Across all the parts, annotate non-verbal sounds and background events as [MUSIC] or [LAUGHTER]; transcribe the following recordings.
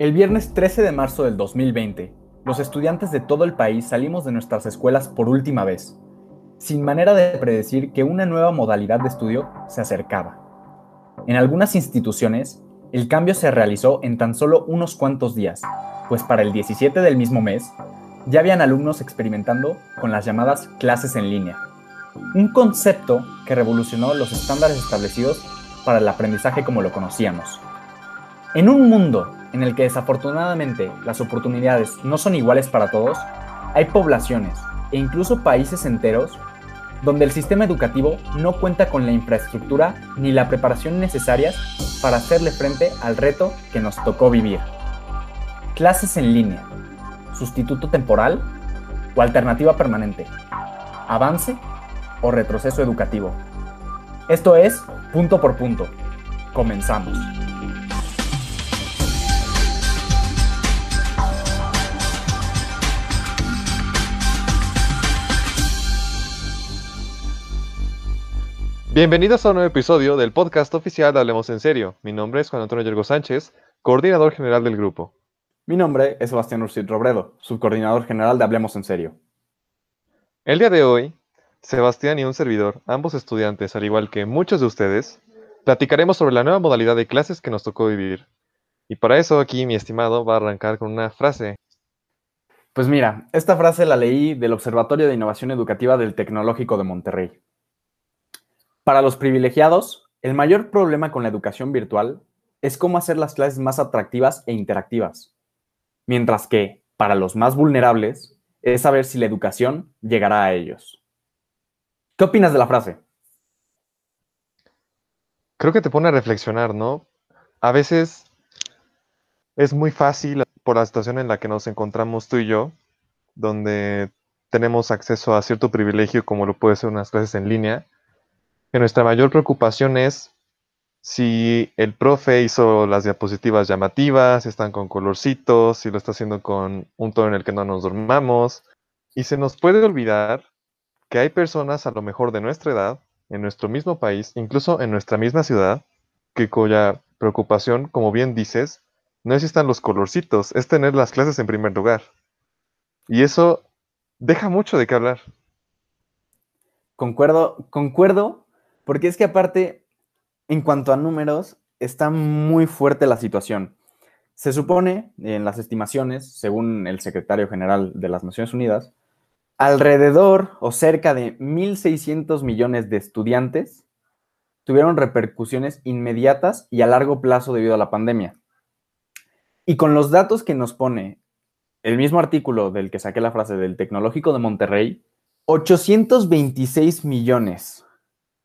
El viernes 13 de marzo del 2020, los estudiantes de todo el país salimos de nuestras escuelas por última vez, sin manera de predecir que una nueva modalidad de estudio se acercaba. En algunas instituciones, el cambio se realizó en tan solo unos cuantos días, pues para el 17 del mismo mes, ya habían alumnos experimentando con las llamadas clases en línea, un concepto que revolucionó los estándares establecidos para el aprendizaje como lo conocíamos. En un mundo en el que desafortunadamente las oportunidades no son iguales para todos, hay poblaciones e incluso países enteros donde el sistema educativo no cuenta con la infraestructura ni la preparación necesarias para hacerle frente al reto que nos tocó vivir. Clases en línea, sustituto temporal o alternativa permanente, avance o retroceso educativo. Esto es punto por punto. Comenzamos. Bienvenidos a un nuevo episodio del podcast oficial de Hablemos en Serio. Mi nombre es Juan Antonio Yergo Sánchez, coordinador general del grupo. Mi nombre es Sebastián Ursid Robredo, subcoordinador general de Hablemos en Serio. El día de hoy, Sebastián y un servidor, ambos estudiantes, al igual que muchos de ustedes, platicaremos sobre la nueva modalidad de clases que nos tocó vivir. Y para eso aquí mi estimado va a arrancar con una frase. Pues mira, esta frase la leí del Observatorio de Innovación Educativa del Tecnológico de Monterrey. Para los privilegiados, el mayor problema con la educación virtual es cómo hacer las clases más atractivas e interactivas, mientras que, para los más vulnerables, es saber si la educación llegará a ellos. ¿Qué opinas de la frase? Creo que te pone a reflexionar, ¿no? A veces es muy fácil por la situación en la que nos encontramos tú y yo, donde tenemos acceso a cierto privilegio como lo puede ser unas clases en línea, que nuestra mayor preocupación es si el profe hizo las diapositivas llamativas, si están con colorcitos, si lo está haciendo con un tono en el que no nos dormamos. Y se nos puede olvidar que hay personas a lo mejor de nuestra edad, en nuestro mismo país, incluso en nuestra misma ciudad, que cuya preocupación, como bien dices, no están los colorcitos, es tener las clases en primer lugar. Y eso deja mucho de qué hablar. Concuerdo, concuerdo porque es que aparte, en cuanto a números, está muy fuerte la situación. Se supone, en las estimaciones, según el secretario general de las Naciones Unidas, alrededor o cerca de 1.600 millones de estudiantes tuvieron repercusiones inmediatas y a largo plazo debido a la pandemia. Y con los datos que nos pone el mismo artículo del que saqué la frase del Tecnológico de Monterrey, 826 millones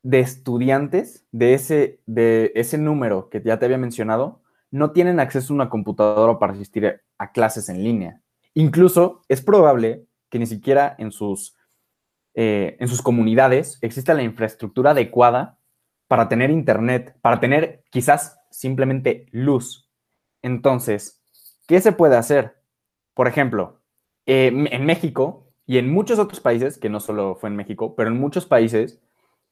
de estudiantes de ese, de ese número que ya te había mencionado no tienen acceso a una computadora para asistir a clases en línea. Incluso es probable que ni siquiera en sus, eh, en sus comunidades exista la infraestructura adecuada para tener internet, para tener quizás simplemente luz. Entonces, ¿qué se puede hacer? Por ejemplo, eh, en México y en muchos otros países, que no solo fue en México, pero en muchos países,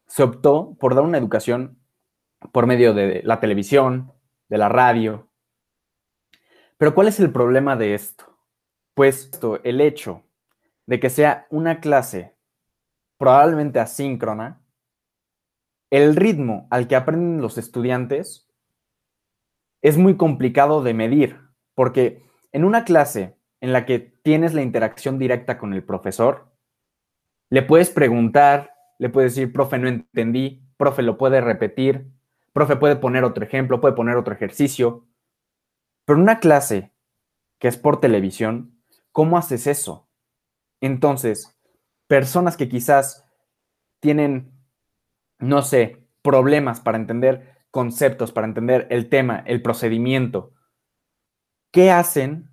se optó por dar una educación por medio de la televisión, de la radio. Pero ¿cuál es el problema de esto? Pues esto, el hecho de que sea una clase probablemente asíncrona, el ritmo al que aprenden los estudiantes es muy complicado de medir, porque en una clase en la que tienes la interacción directa con el profesor, le puedes preguntar le puede decir, profe, no entendí, profe, lo puede repetir, profe, puede poner otro ejemplo, puede poner otro ejercicio. Pero una clase que es por televisión, ¿cómo haces eso? Entonces, personas que quizás tienen, no sé, problemas para entender conceptos, para entender el tema, el procedimiento, ¿qué hacen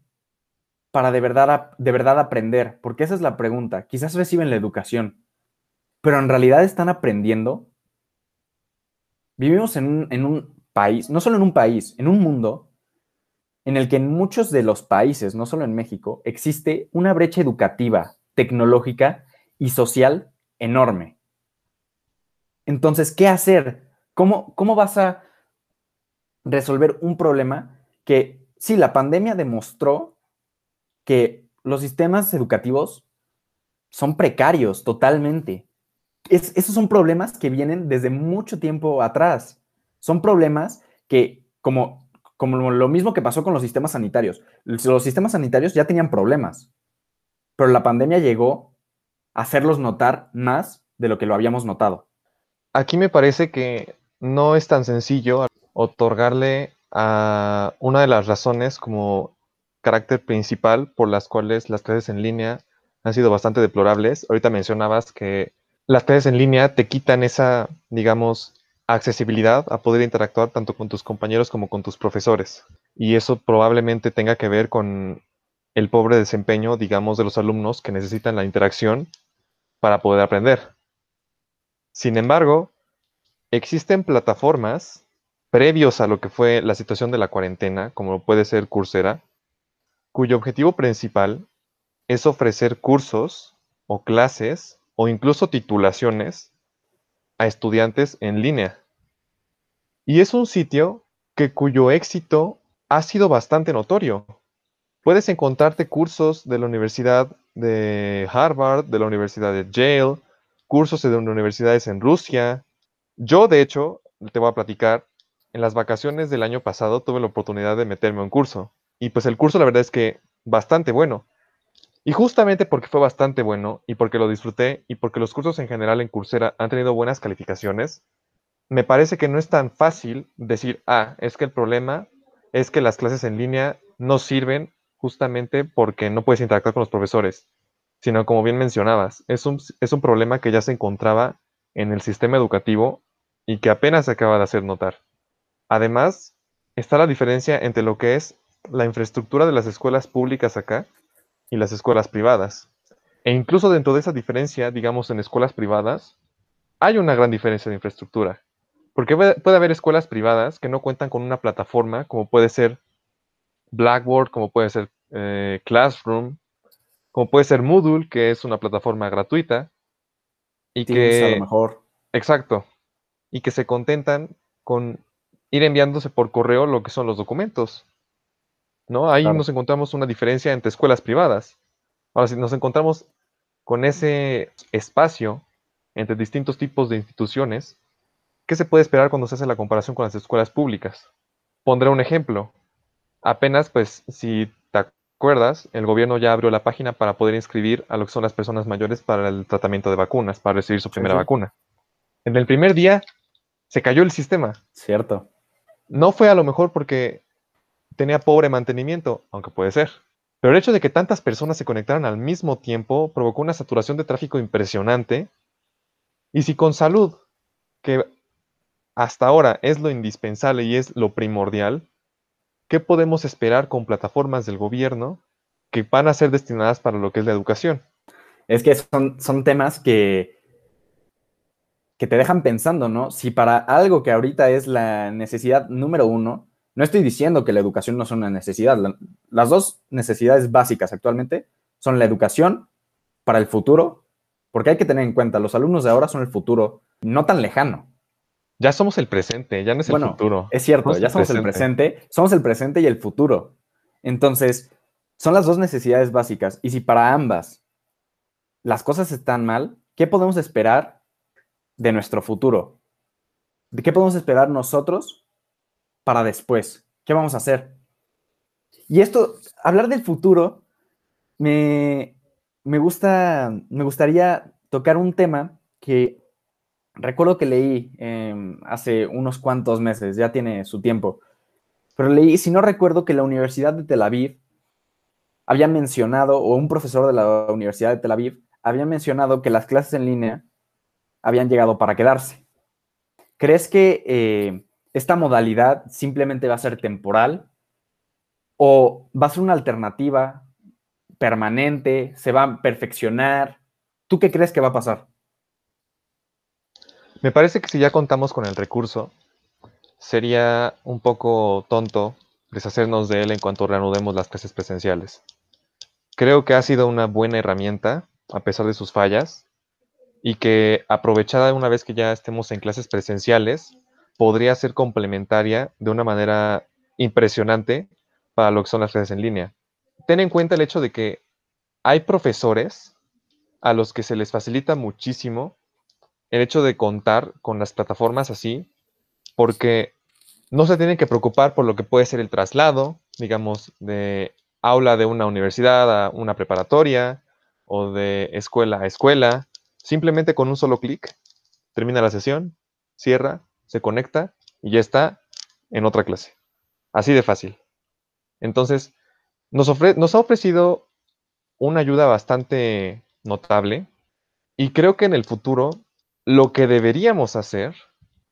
para de verdad, de verdad aprender? Porque esa es la pregunta. Quizás reciben la educación, pero en realidad están aprendiendo. Vivimos en un, país, no solo en un país, en un mundo en el que en muchos de los países, no solo en México, existe una brecha educativa, tecnológica y social enorme. Entonces, ¿qué hacer? ¿Cómo, cómo vas a resolver un problema que sí, la pandemia demostró que los sistemas educativos son precarios totalmente. Esos son problemas que vienen desde mucho tiempo atrás. Son problemas que, como, como lo mismo que pasó con los sistemas sanitarios, los sistemas sanitarios ya tenían problemas, pero la pandemia llegó a hacerlos notar más de lo que lo habíamos notado. Aquí me parece que no es tan sencillo otorgarle a una de las razones como carácter principal por las cuales las clases en línea han sido bastante deplorables. Ahorita mencionabas que las clases en línea te quitan esa, digamos, accesibilidad a poder interactuar tanto con tus compañeros como con tus profesores. Y eso probablemente tenga que ver con el pobre desempeño, digamos, de los alumnos que necesitan la interacción para poder aprender. Sin embargo, existen plataformas previos a lo que fue la situación de la cuarentena, como puede ser Coursera, cuyo objetivo principal es ofrecer cursos o clases o incluso titulaciones a estudiantes en línea. Y es un sitio que cuyo éxito ha sido bastante notorio. Puedes encontrarte cursos de la Universidad de Harvard, de la Universidad de Yale, cursos de universidades en Rusia. Yo, de hecho, te voy a platicar, en las vacaciones del año pasado tuve la oportunidad de meterme a un curso. Y pues el curso la verdad es que bastante bueno. Y justamente porque fue bastante bueno y porque lo disfruté y porque los cursos en general en Coursera han tenido buenas calificaciones, me parece que no es tan fácil decir, ah, es que el problema es que las clases en línea no sirven justamente porque no puedes interactuar con los profesores, sino como bien mencionabas, es un, es un problema que ya se encontraba en el sistema educativo y que apenas se acaba de hacer notar. Además, está la diferencia entre lo que es la infraestructura de las escuelas públicas acá y las escuelas privadas. E incluso dentro de esa diferencia, digamos, en escuelas privadas, hay una gran diferencia de infraestructura. Porque puede haber escuelas privadas que no cuentan con una plataforma como puede ser Blackboard, como puede ser eh, Classroom, como puede ser Moodle, que es una plataforma gratuita. Y que. A lo mejor. Exacto. Y que se contentan con ir enviándose por correo lo que son los documentos. ¿No? Ahí nos encontramos una diferencia entre escuelas privadas. Ahora, si nos encontramos con ese espacio entre distintos tipos de instituciones, ¿qué se puede esperar cuando se hace la comparación con las escuelas públicas? Pondré un ejemplo. Apenas, pues, si te acuerdas, el gobierno ya abrió la página para poder inscribir a lo que son las personas mayores para el tratamiento de vacunas, para recibir su primera vacuna. En el primer día se cayó el sistema. Cierto. No fue a lo mejor porque tenía pobre mantenimiento, aunque puede ser. Pero el hecho de que tantas personas se conectaran al mismo tiempo provocó una saturación de tráfico impresionante. Y si con salud, que hasta ahora es lo indispensable y es lo primordial, ¿qué podemos esperar con plataformas del gobierno que van a ser destinadas para lo que es la educación? Es que son, son temas que, que te dejan pensando, ¿no? Si para algo que ahorita es la necesidad número uno, no estoy diciendo que la educación no sea una necesidad. las dos necesidades básicas actualmente son la educación para el futuro, porque hay que tener en cuenta, los alumnos de ahora son el futuro no tan lejano. Ya somos el presente, ya no es el futuro. Es cierto, ya somos el presente, somos el presente y el futuro. Entonces, son las dos necesidades básicas. Y si para ambas las cosas están mal, ¿qué podemos esperar de nuestro futuro. ¿De qué podemos esperar nosotros para después? ¿Qué vamos a hacer? Y esto, hablar del futuro, me, gusta, me gustaría tocar un tema que recuerdo que leí em, hace unos cuantos meses, ya tiene su tiempo, pero leí, si no recuerdo, que la Universidad de Tel Aviv había mencionado, o un profesor de la Universidad de Tel Aviv había mencionado que las clases en línea habían llegado para quedarse. ¿Crees que eh, esta modalidad simplemente va a ser temporal o va a ser una alternativa permanente? ¿Se va a perfeccionar? ¿Tú qué crees que va a pasar? Me parece que si ya contamos con el recurso, sería un poco tonto deshacernos de él en cuanto reanudemos las clases presenciales. Creo que ha sido una buena herramienta, a pesar de sus fallas, y que aprovechada una vez que ya estemos en clases presenciales, podría ser complementaria de una manera impresionante para lo que son las clases en línea. Ten en cuenta el hecho de que hay profesores a los que se les facilita muchísimo el hecho de contar con las plataformas así, porque no se tienen que preocupar por lo que puede ser el traslado, digamos, de aula de una universidad a una preparatoria o de escuela a escuela. Simplemente con un solo clic termina la sesión, cierra, se conecta y ya está en otra clase. Así de fácil. Entonces, nos, nos ha ofrecido una ayuda bastante notable y creo que en el futuro lo que deberíamos hacer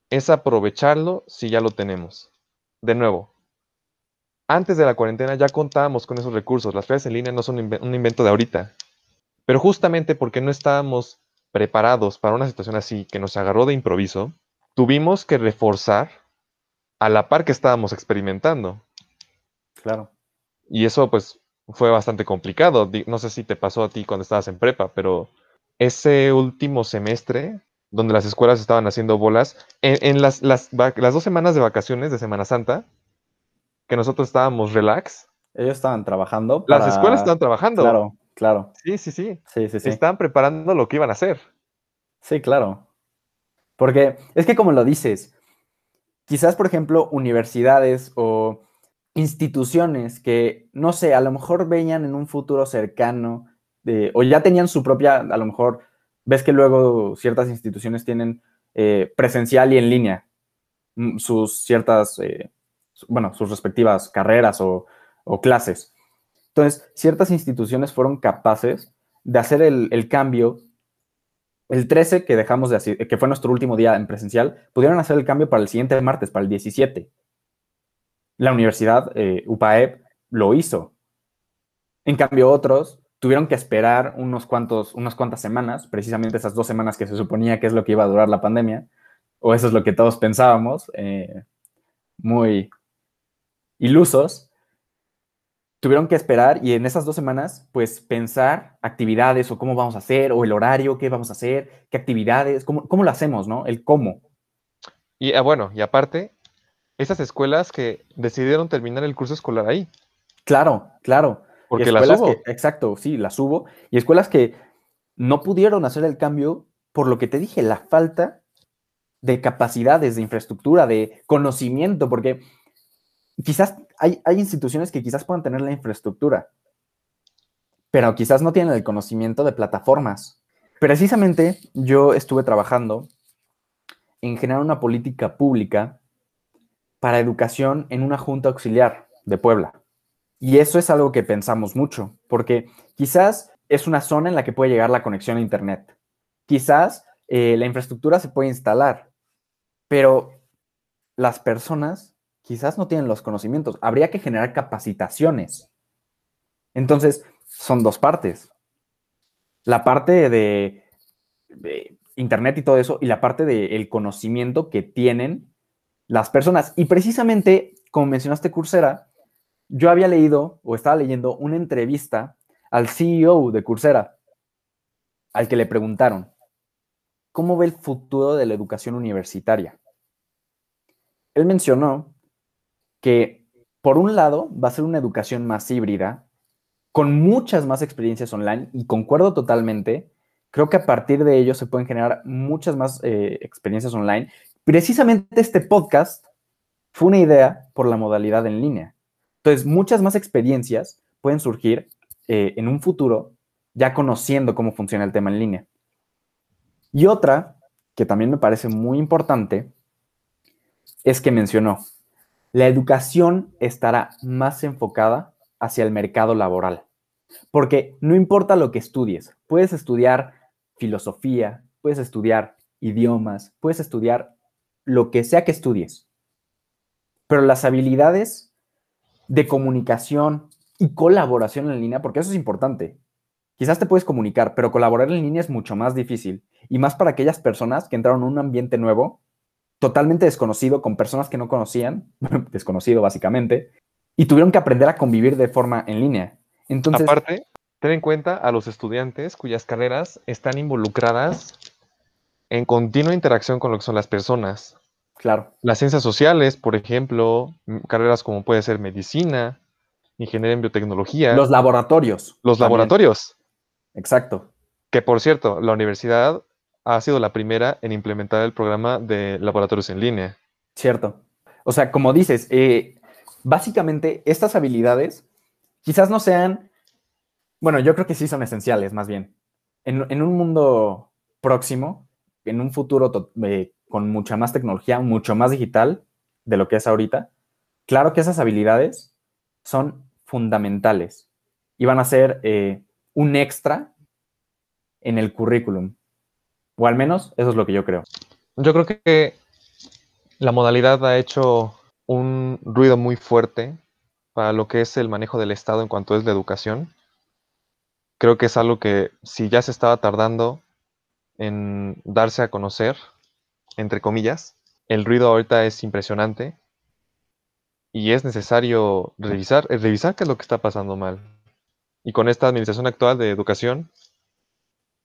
es aprovecharlo si ya lo tenemos. De nuevo, antes de la cuarentena ya contábamos con esos recursos. Las clases en línea no son un invento de ahorita. Pero justamente porque no estábamos preparados para una situación así que nos agarró de improviso, tuvimos que reforzar a la par que estábamos experimentando. Claro. Y eso pues fue bastante complicado. No sé si te pasó a ti cuando estabas en prepa, pero ese último semestre donde las escuelas estaban haciendo bolas, en, las, las, dos semanas de vacaciones de Semana Santa, que nosotros estábamos relax. Ellos estaban trabajando. Las escuelas estaban trabajando. Claro, claro. Sí, sí, sí. Sí, sí, sí. Estaban preparando lo que iban a hacer. Sí, claro. Porque es que como lo dices, quizás, por ejemplo, universidades o instituciones que, no sé, a lo mejor veían en un futuro cercano, o ya tenían su propia, a lo mejor, ves que luego ciertas instituciones tienen eh, presencial y en línea mm, sus ciertas, eh, bueno, sus respectivas carreras o, clases. Entonces, ciertas instituciones fueron capaces de hacer el, cambio. El 13, que dejamos de que fue nuestro último día en presencial, pudieron hacer el cambio para el siguiente martes, para el 17. La universidad, eh, UPAEP, lo hizo. En cambio, otros tuvieron que esperar unos cuantos, unas cuantas semanas, precisamente esas dos semanas que se suponía que es lo que iba a durar la pandemia, o eso es lo que todos pensábamos, eh, muy ilusos, tuvieron que esperar y en esas dos semanas, pues pensar actividades o cómo vamos a hacer, o el horario, qué vamos a hacer, qué actividades, cómo, cómo lo hacemos, ¿no? El cómo. Y ah, bueno, y aparte, esas escuelas que decidieron terminar el curso escolar ahí. Claro, claro. Porque las hubo. exacto, sí, las hubo. Y escuelas que no pudieron hacer el cambio por lo que te dije, la falta de capacidades, de infraestructura, de conocimiento, porque quizás hay, hay instituciones que quizás puedan tener la infraestructura, pero quizás no tienen el conocimiento de plataformas. Precisamente yo estuve trabajando en generar una política pública para educación en una junta auxiliar de Puebla. Y eso es algo que pensamos mucho, porque quizás es una zona en la que puede llegar la conexión a Internet. Quizás eh, la infraestructura se puede instalar, pero las personas quizás no tienen los conocimientos. Habría que generar capacitaciones. Entonces, son dos partes. La parte de, Internet y todo eso, y la parte del conocimiento que tienen las personas. Y precisamente, como mencionaste Coursera, yo había leído o estaba leyendo una entrevista al CEO de Coursera, al que le preguntaron, ¿cómo ve el futuro de la educación universitaria? Él mencionó que, por un lado, va a ser una educación más híbrida, con muchas más experiencias online, y concuerdo totalmente, creo que a partir de ello se pueden generar muchas más eh, experiencias online. Precisamente este podcast fue una idea por la modalidad en línea. Entonces, muchas más experiencias pueden surgir eh, en un futuro ya conociendo cómo funciona el tema en línea. Y otra, que también me parece muy importante, es que mencionó, la educación estará más enfocada hacia el mercado laboral. Porque no importa lo que estudies, puedes estudiar filosofía, puedes estudiar idiomas, puedes estudiar lo que sea que estudies. Pero las habilidades de comunicación y colaboración en línea, porque eso es importante. Quizás te puedes comunicar, pero colaborar en línea es mucho más difícil. Y más para aquellas personas que entraron en un ambiente nuevo, totalmente desconocido, con personas que no conocían, [LAUGHS] desconocido básicamente, y tuvieron que aprender a convivir de forma en línea. Entonces, Aparte, ten en cuenta a los estudiantes cuyas carreras están involucradas en continua interacción con lo que son las personas. Claro. Las ciencias sociales, por ejemplo, carreras como puede ser medicina, ingeniería en biotecnología. Los laboratorios. Los también. laboratorios. Exacto. Que por cierto, la universidad ha sido la primera en implementar el programa de laboratorios en línea. Cierto. O sea, como dices, eh, básicamente estas habilidades quizás no sean, bueno, yo creo que sí son esenciales más bien. En, un mundo próximo, en un futuro eh, con mucha más tecnología, mucho más digital de lo que es ahorita, claro que esas habilidades son fundamentales y van a ser eh, un extra en el currículum. O al menos eso es lo que yo creo. Yo creo que la modalidad ha hecho un ruido muy fuerte para lo que es el manejo del Estado en cuanto es la educación. Creo que es algo que si ya se estaba tardando en darse a conocer, entre comillas, el ruido ahorita es impresionante y es necesario revisar, eh, revisar qué es lo que está pasando mal. Y con esta administración actual de educación,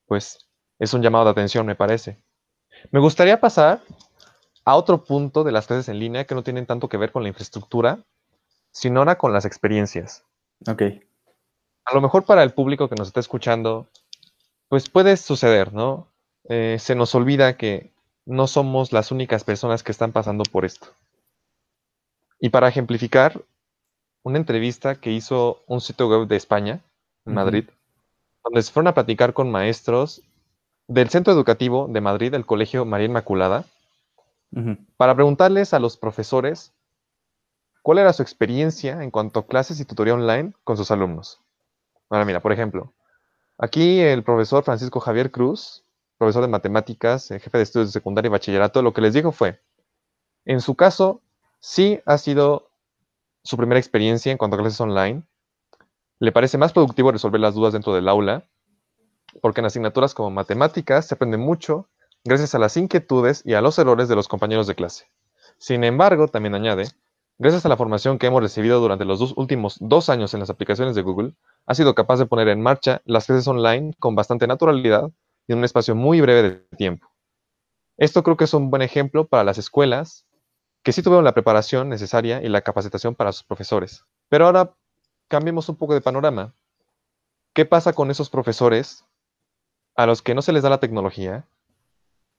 pues es un llamado de atención, me parece. Me gustaría pasar a otro punto de las clases en línea que no tienen tanto que ver con la infraestructura, sino ahora con las experiencias. Ok. A lo mejor para el público que nos está escuchando, pues puede suceder, ¿no? Eh, se nos olvida que no somos las únicas personas que están pasando por esto. Y para ejemplificar, una entrevista que hizo un sitio web de España, en. Madrid, donde se fueron a platicar con maestros del centro educativo de Madrid, el Colegio María Inmaculada, para preguntarles a los profesores cuál era su experiencia en cuanto a clases y tutoría online con sus alumnos. Ahora mira, por ejemplo, aquí el profesor Francisco Javier Cruz, profesor de matemáticas, eh, jefe de estudios de secundaria y bachillerato, lo que les dijo fue, en su caso, sí ha sido su primera experiencia en cuanto a clases online. Le parece más productivo resolver las dudas dentro del aula, porque en asignaturas como matemáticas se aprende mucho gracias a las inquietudes y a los errores de los compañeros de clase. Sin embargo, también añade, gracias a la formación que hemos recibido durante los dos últimos dos años en las aplicaciones de Google, ha sido capaz de poner en marcha las clases online con bastante naturalidad y en un espacio muy breve de tiempo. Esto creo que es un buen ejemplo para las escuelas que sí tuvieron la preparación necesaria y la capacitación para sus profesores. Pero ahora cambiemos un poco de panorama. ¿Qué pasa con esos profesores a los que no se les da la tecnología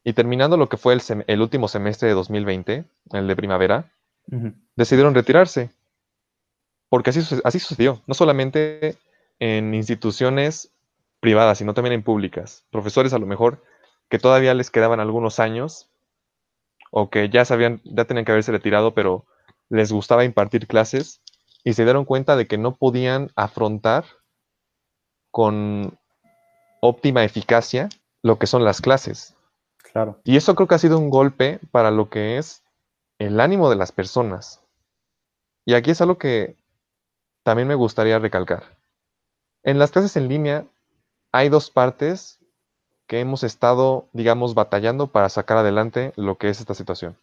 y terminando lo que fue el, último semestre de 2020, el de primavera, decidieron retirarse? Porque así, así sucedió, no solamente en instituciones privadas, sino también en públicas. Profesores a lo mejor que todavía les quedaban algunos años o que ya sabían, ya tenían que haberse retirado, pero les gustaba impartir clases y se dieron cuenta de que no podían afrontar con óptima eficacia lo que son las clases. Claro. Y eso creo que ha sido un golpe para lo que es el ánimo de las personas. Y aquí es algo que también me gustaría recalcar. En las clases en línea hay dos partes que hemos estado, digamos, batallando para sacar adelante lo que es esta situación.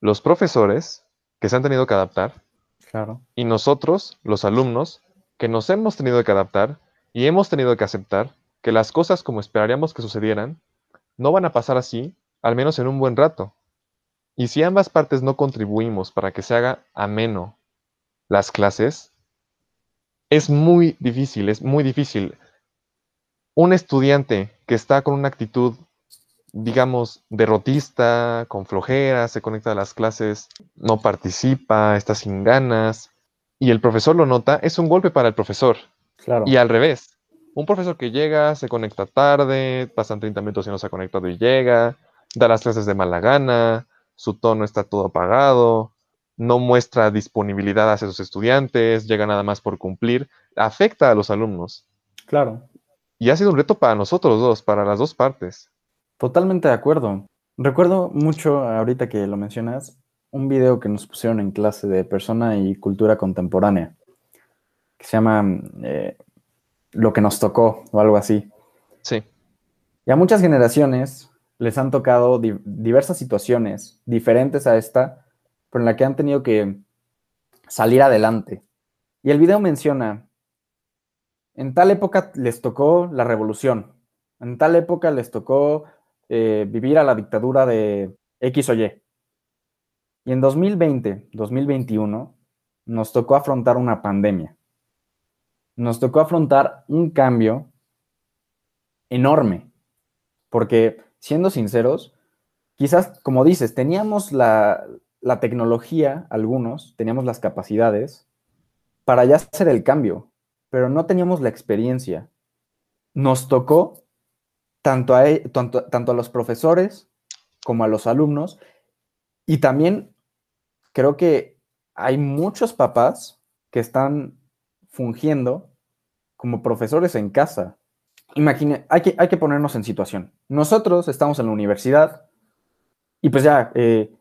Los profesores, que se han tenido que adaptar, Claro. y nosotros, los alumnos, que nos hemos tenido que adaptar y hemos tenido que aceptar que las cosas como esperaríamos que sucedieran no van a pasar así, al menos en un buen rato. Y si ambas partes no contribuimos para que se haga ameno las clases, es muy difícil, es muy difícil. Un estudiante que está con una actitud, digamos, derrotista, con flojera, se conecta a las clases, no participa, está sin ganas, y el profesor lo nota, es un golpe para el profesor. Claro. Y al revés, un profesor que llega, se conecta tarde, pasan 30 minutos y no se ha conectado y llega, da las clases de mala gana, su tono está todo apagado, no muestra disponibilidad hacia sus estudiantes, llega nada más por cumplir, afecta a los alumnos. Claro. Y ha sido un reto para nosotros dos, para las dos partes. Totalmente de acuerdo. Recuerdo mucho, ahorita que lo mencionas, un video que nos pusieron en clase de persona y cultura contemporánea, que se llama eh, Lo que nos tocó o algo así. Sí, Y a muchas generaciones les han tocado di- diversas situaciones diferentes a esta, pero en la que han tenido que salir adelante. Y el video menciona, en tal época les tocó la revolución, en tal época les tocó eh, vivir a la dictadura de X o Y. Y en 2020, 2021, nos tocó afrontar una pandemia. Nos tocó afrontar un cambio enorme. Porque, siendo sinceros, quizás, como dices, teníamos la, la tecnología, algunos, teníamos las capacidades para ya hacer el cambio, pero no teníamos la experiencia. Nos tocó tanto a, e, tanto, tanto a los profesores como a los alumnos y también creo que hay muchos papás que están fungiendo como profesores en casa. Imagine, hay que, hay que ponernos en situación. Nosotros estamos en la universidad y pues ya, eh,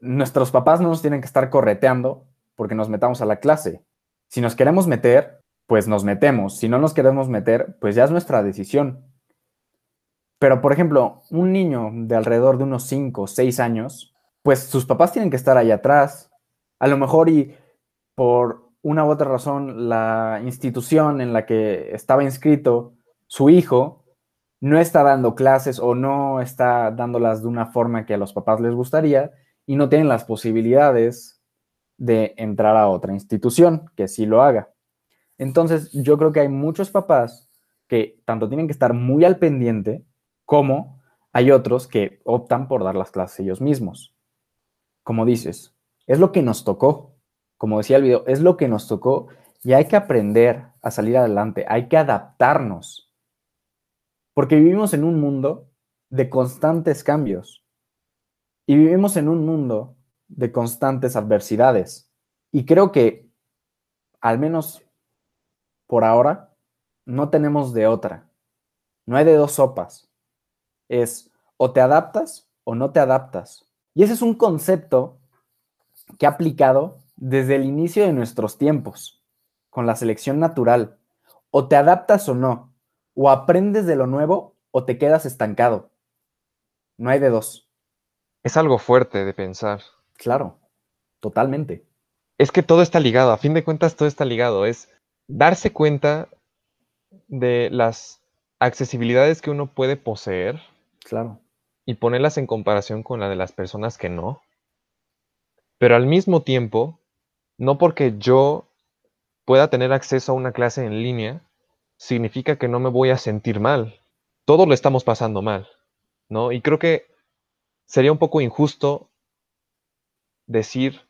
nuestros papás no nos tienen que estar correteando porque nos metamos a la clase. Si nos queremos meter, pues nos metemos. Si no nos queremos meter, pues ya es nuestra decisión. Pero, por ejemplo, un niño de alrededor de unos 5 o 6 años, pues sus papás tienen que estar ahí atrás. A lo mejor y por una u otra razón, la institución en la que estaba inscrito su hijo no está dando clases o no está dándolas de una forma que a los papás les gustaría y no tienen las posibilidades de entrar a otra institución que sí lo haga. Entonces, yo creo que hay muchos papás que tanto tienen que estar muy al pendiente como hay otros que optan por dar las clases ellos mismos. Como dices, es lo que nos tocó. Como decía el video, es lo que nos tocó y hay que aprender a salir adelante, hay que adaptarnos. Porque vivimos en un mundo de constantes cambios. Y vivimos en un mundo de constantes adversidades. Y creo que, al menos por ahora, no tenemos de otra. No hay de dos sopas. Es o te adaptas o no te adaptas. Y ese es un concepto que ha aplicado desde el inicio de nuestros tiempos, con la selección natural. O te adaptas o no. O aprendes de lo nuevo o te quedas estancado. No hay de dos. Es algo fuerte de pensar. Claro, totalmente. Es que todo está ligado, a fin de cuentas todo está ligado. Es darse cuenta de las accesibilidades que uno puede poseer. Claro. Y ponerlas en comparación con la de las personas que no. Pero al mismo tiempo, no porque yo pueda tener acceso a una clase en línea, significa que no me voy a sentir mal. Todos lo estamos pasando mal, ¿no? Y creo que sería un poco injusto decir,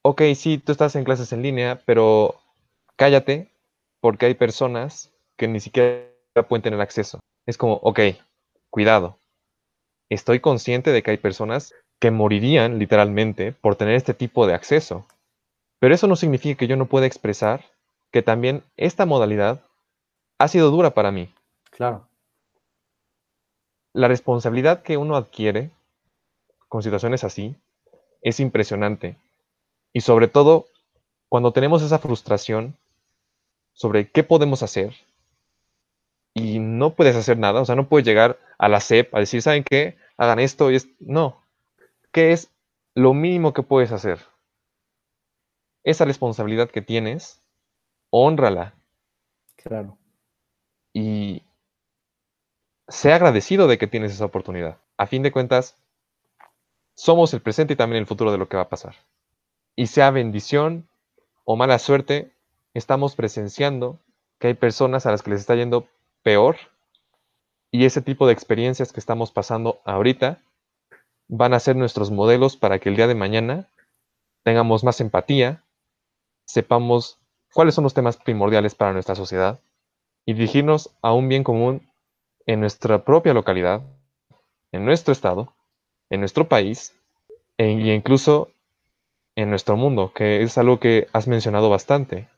ok, sí, tú estás en clases en línea, pero cállate porque hay personas que ni siquiera pueden tener acceso. Es como, ok, cuidado. Estoy consciente de que hay personas que morirían literalmente por tener este tipo de acceso. Pero eso no significa que yo no pueda expresar que también esta modalidad ha sido dura para mí. Claro la responsabilidad que uno adquiere con situaciones así es impresionante. Y sobre todo, cuando tenemos esa frustración sobre qué podemos hacer y no puedes hacer nada, o sea, no puedes llegar a la SEP a decir, ¿saben qué? Hagan esto y esto. No. ¿Qué es lo mínimo que puedes hacer? Esa responsabilidad que tienes, honrala. Claro. Y sea agradecido de que tienes esa oportunidad. A fin de cuentas, somos el presente y también el futuro de lo que va a pasar. Y sea bendición o mala suerte, estamos presenciando que hay personas a las que les está yendo peor y ese tipo de experiencias que estamos pasando ahorita van a ser nuestros modelos para que el día de mañana tengamos más empatía, sepamos cuáles son los temas primordiales para nuestra sociedad y dirigirnos a un bien común en nuestra propia localidad, en nuestro estado, en nuestro país e incluso en nuestro mundo, que es algo que has mencionado bastante.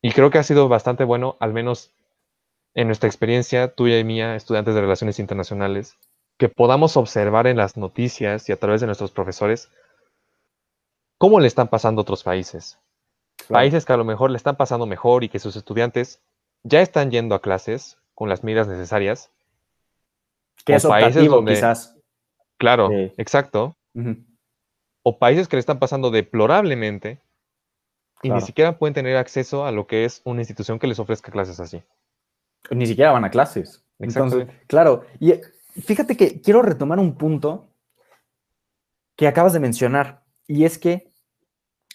Y creo que ha sido bastante bueno, al menos en nuestra experiencia, tuya y mía, estudiantes de relaciones internacionales, que podamos observar en las noticias y a través de nuestros profesores cómo le están pasando a otros países. Países que a lo mejor le están pasando mejor y que sus estudiantes ya están yendo a clases, con las medidas necesarias. Que es países donde, quizás. Claro, exacto. O países que le están pasando deplorablemente y ni siquiera pueden tener acceso a lo que es una institución que les ofrezca clases así. Ni siquiera van a clases. Entonces, claro. Y fíjate que quiero retomar un punto que acabas de mencionar, y es que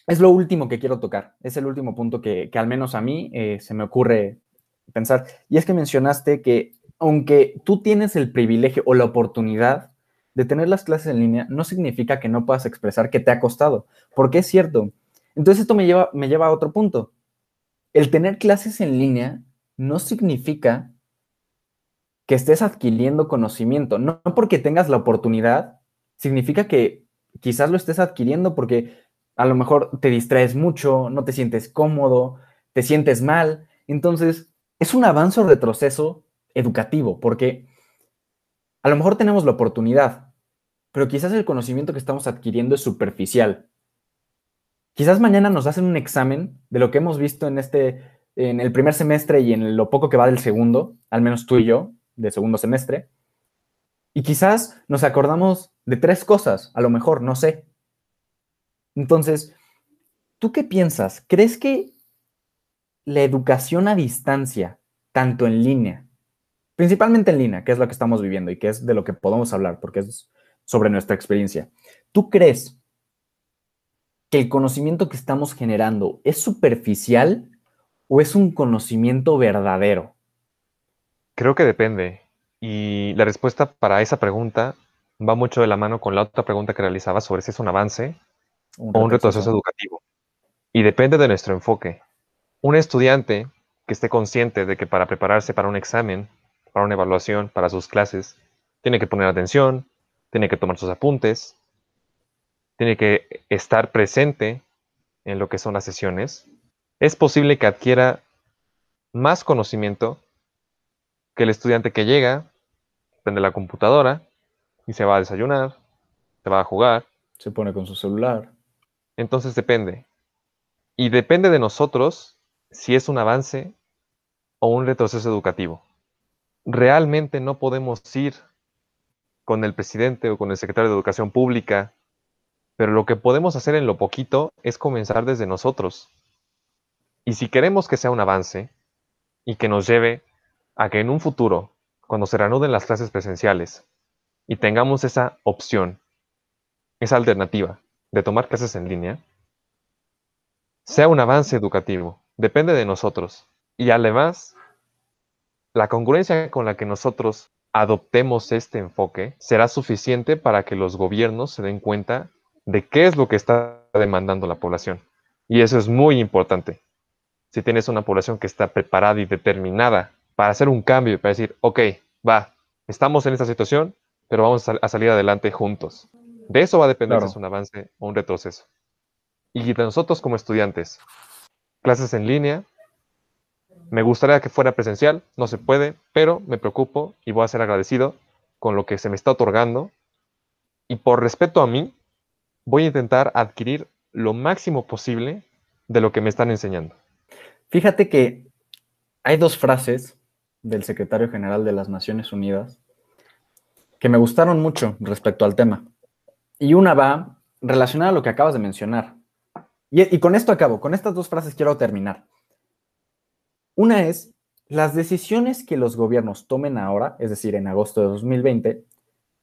es lo último que quiero tocar, es el último punto que, al menos a mí eh, se me ocurre pensar. Y es que mencionaste que aunque tú tienes el privilegio o la oportunidad de tener las clases en línea, no significa que no puedas expresar que te ha costado, porque es cierto. Entonces esto me lleva, me lleva a otro punto. El tener clases en línea no significa que estés adquiriendo conocimiento, no porque tengas la oportunidad, significa que quizás lo estés adquiriendo porque a lo mejor te distraes mucho, no te sientes cómodo, te sientes mal. Entonces, es un avance o retroceso educativo, porque a lo mejor tenemos la oportunidad, pero quizás el conocimiento que estamos adquiriendo es superficial. Quizás mañana nos hacen un examen de lo que hemos visto en este en el primer semestre y en lo poco que va del segundo, al menos tú y yo, de segundo semestre. Y quizás nos acordamos de tres cosas, a lo mejor, no sé. Entonces, ¿tú qué piensas? ¿Crees que la educación a distancia, tanto en línea, principalmente en línea, que es lo que estamos viviendo y que es de lo que podemos hablar, porque es sobre nuestra experiencia, ¿tú crees que el conocimiento que estamos generando es superficial o es un conocimiento verdadero? Creo que depende. Y la respuesta para esa pregunta va mucho de la mano con la otra pregunta que realizaba sobre si es un avance o un retroceso educativo. Y depende de nuestro enfoque. Un estudiante que esté consciente de que para prepararse para un examen, para una evaluación, para sus clases, tiene que poner atención, tiene que tomar sus apuntes, tiene que estar presente en lo que son las sesiones, es posible que adquiera más conocimiento que el estudiante que llega, prende la computadora y se va a desayunar, se va a jugar. Se pone con su celular. Entonces depende. Y depende de nosotros si es un avance o un retroceso educativo. Realmente no podemos ir con el presidente o con el secretario de Educación Pública, pero lo que podemos hacer en lo poquito es comenzar desde nosotros. Y si queremos que sea un avance y que nos lleve a que en un futuro, cuando se reanuden las clases presenciales y tengamos esa opción, esa alternativa de tomar clases en línea, sea un avance educativo. Depende de nosotros. Y además, la congruencia con la que nosotros adoptemos este enfoque será suficiente para que los gobiernos se den cuenta de qué es lo que está demandando la población. Y eso es muy importante. Si tienes una población que está preparada y determinada para hacer un cambio para decir, ok, va, estamos en esta situación, pero vamos a, salir adelante juntos. De eso va a depender si es un avance o un retroceso. Y de nosotros como estudiantes, clases en línea, me gustaría que fuera presencial, no se puede, pero me preocupo y voy a ser agradecido con lo que se me está otorgando. Y por respeto a mí, voy a intentar adquirir lo máximo posible de lo que me están enseñando. Fíjate que hay dos frases del secretario general de las Naciones Unidas que me gustaron mucho respecto al tema. Y una va relacionada a lo que acabas de mencionar. Y, con esto acabo, con estas dos frases quiero terminar. Una es, las decisiones que los gobiernos tomen ahora, es decir, en agosto de 2020,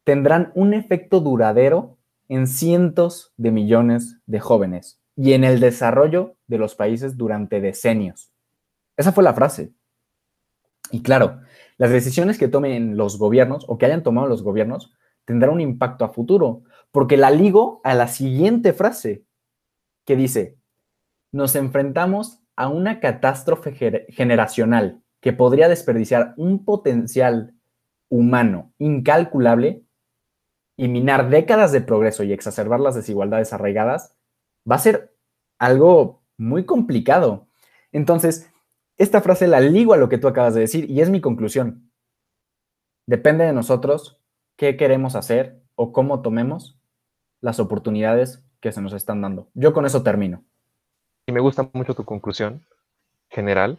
tendrán un efecto duradero en cientos de millones de jóvenes y en el desarrollo de los países durante decenios. Esa fue la frase. Y claro, las decisiones que tomen los gobiernos o que hayan tomado los gobiernos tendrán un impacto a futuro, porque la ligo a la siguiente frase que dice, nos enfrentamos a una catástrofe generacional que podría desperdiciar un potencial humano incalculable y minar décadas de progreso y exacerbar las desigualdades arraigadas, va a ser algo muy complicado. Entonces, esta frase la ligo a lo que tú acabas de decir y es mi conclusión. Depende de nosotros qué queremos hacer o cómo tomemos las oportunidades que se nos están dando. Yo con eso termino. Y me gusta mucho tu conclusión general,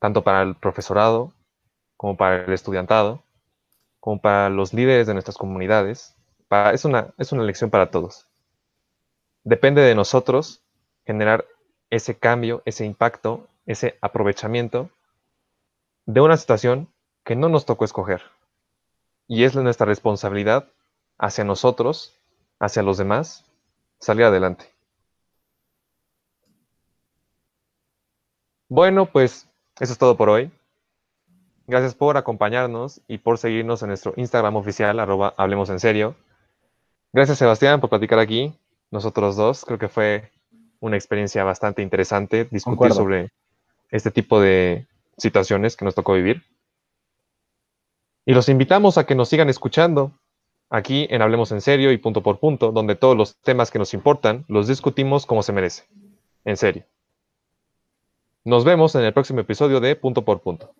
tanto para el profesorado como para el estudiantado, como para los líderes de nuestras comunidades. es, una, es una lección para todos. Depende de nosotros generar ese cambio, ese impacto ese aprovechamiento de una situación que no nos tocó escoger. Y es nuestra responsabilidad hacia nosotros, hacia los demás, salir adelante. Bueno, pues eso es todo por hoy. Gracias por acompañarnos y por seguirnos en nuestro Instagram oficial, arroba Hablemos en Serio. Gracias Sebastián por platicar aquí, nosotros dos. Creo que fue una experiencia bastante interesante discutir sobre este tipo de situaciones que nos tocó vivir. Y los invitamos a que nos sigan escuchando aquí en Hablemos en Serio y Punto por Punto, donde todos los temas que nos importan los discutimos como se merece. En serio. Nos vemos en el próximo episodio de Punto por Punto.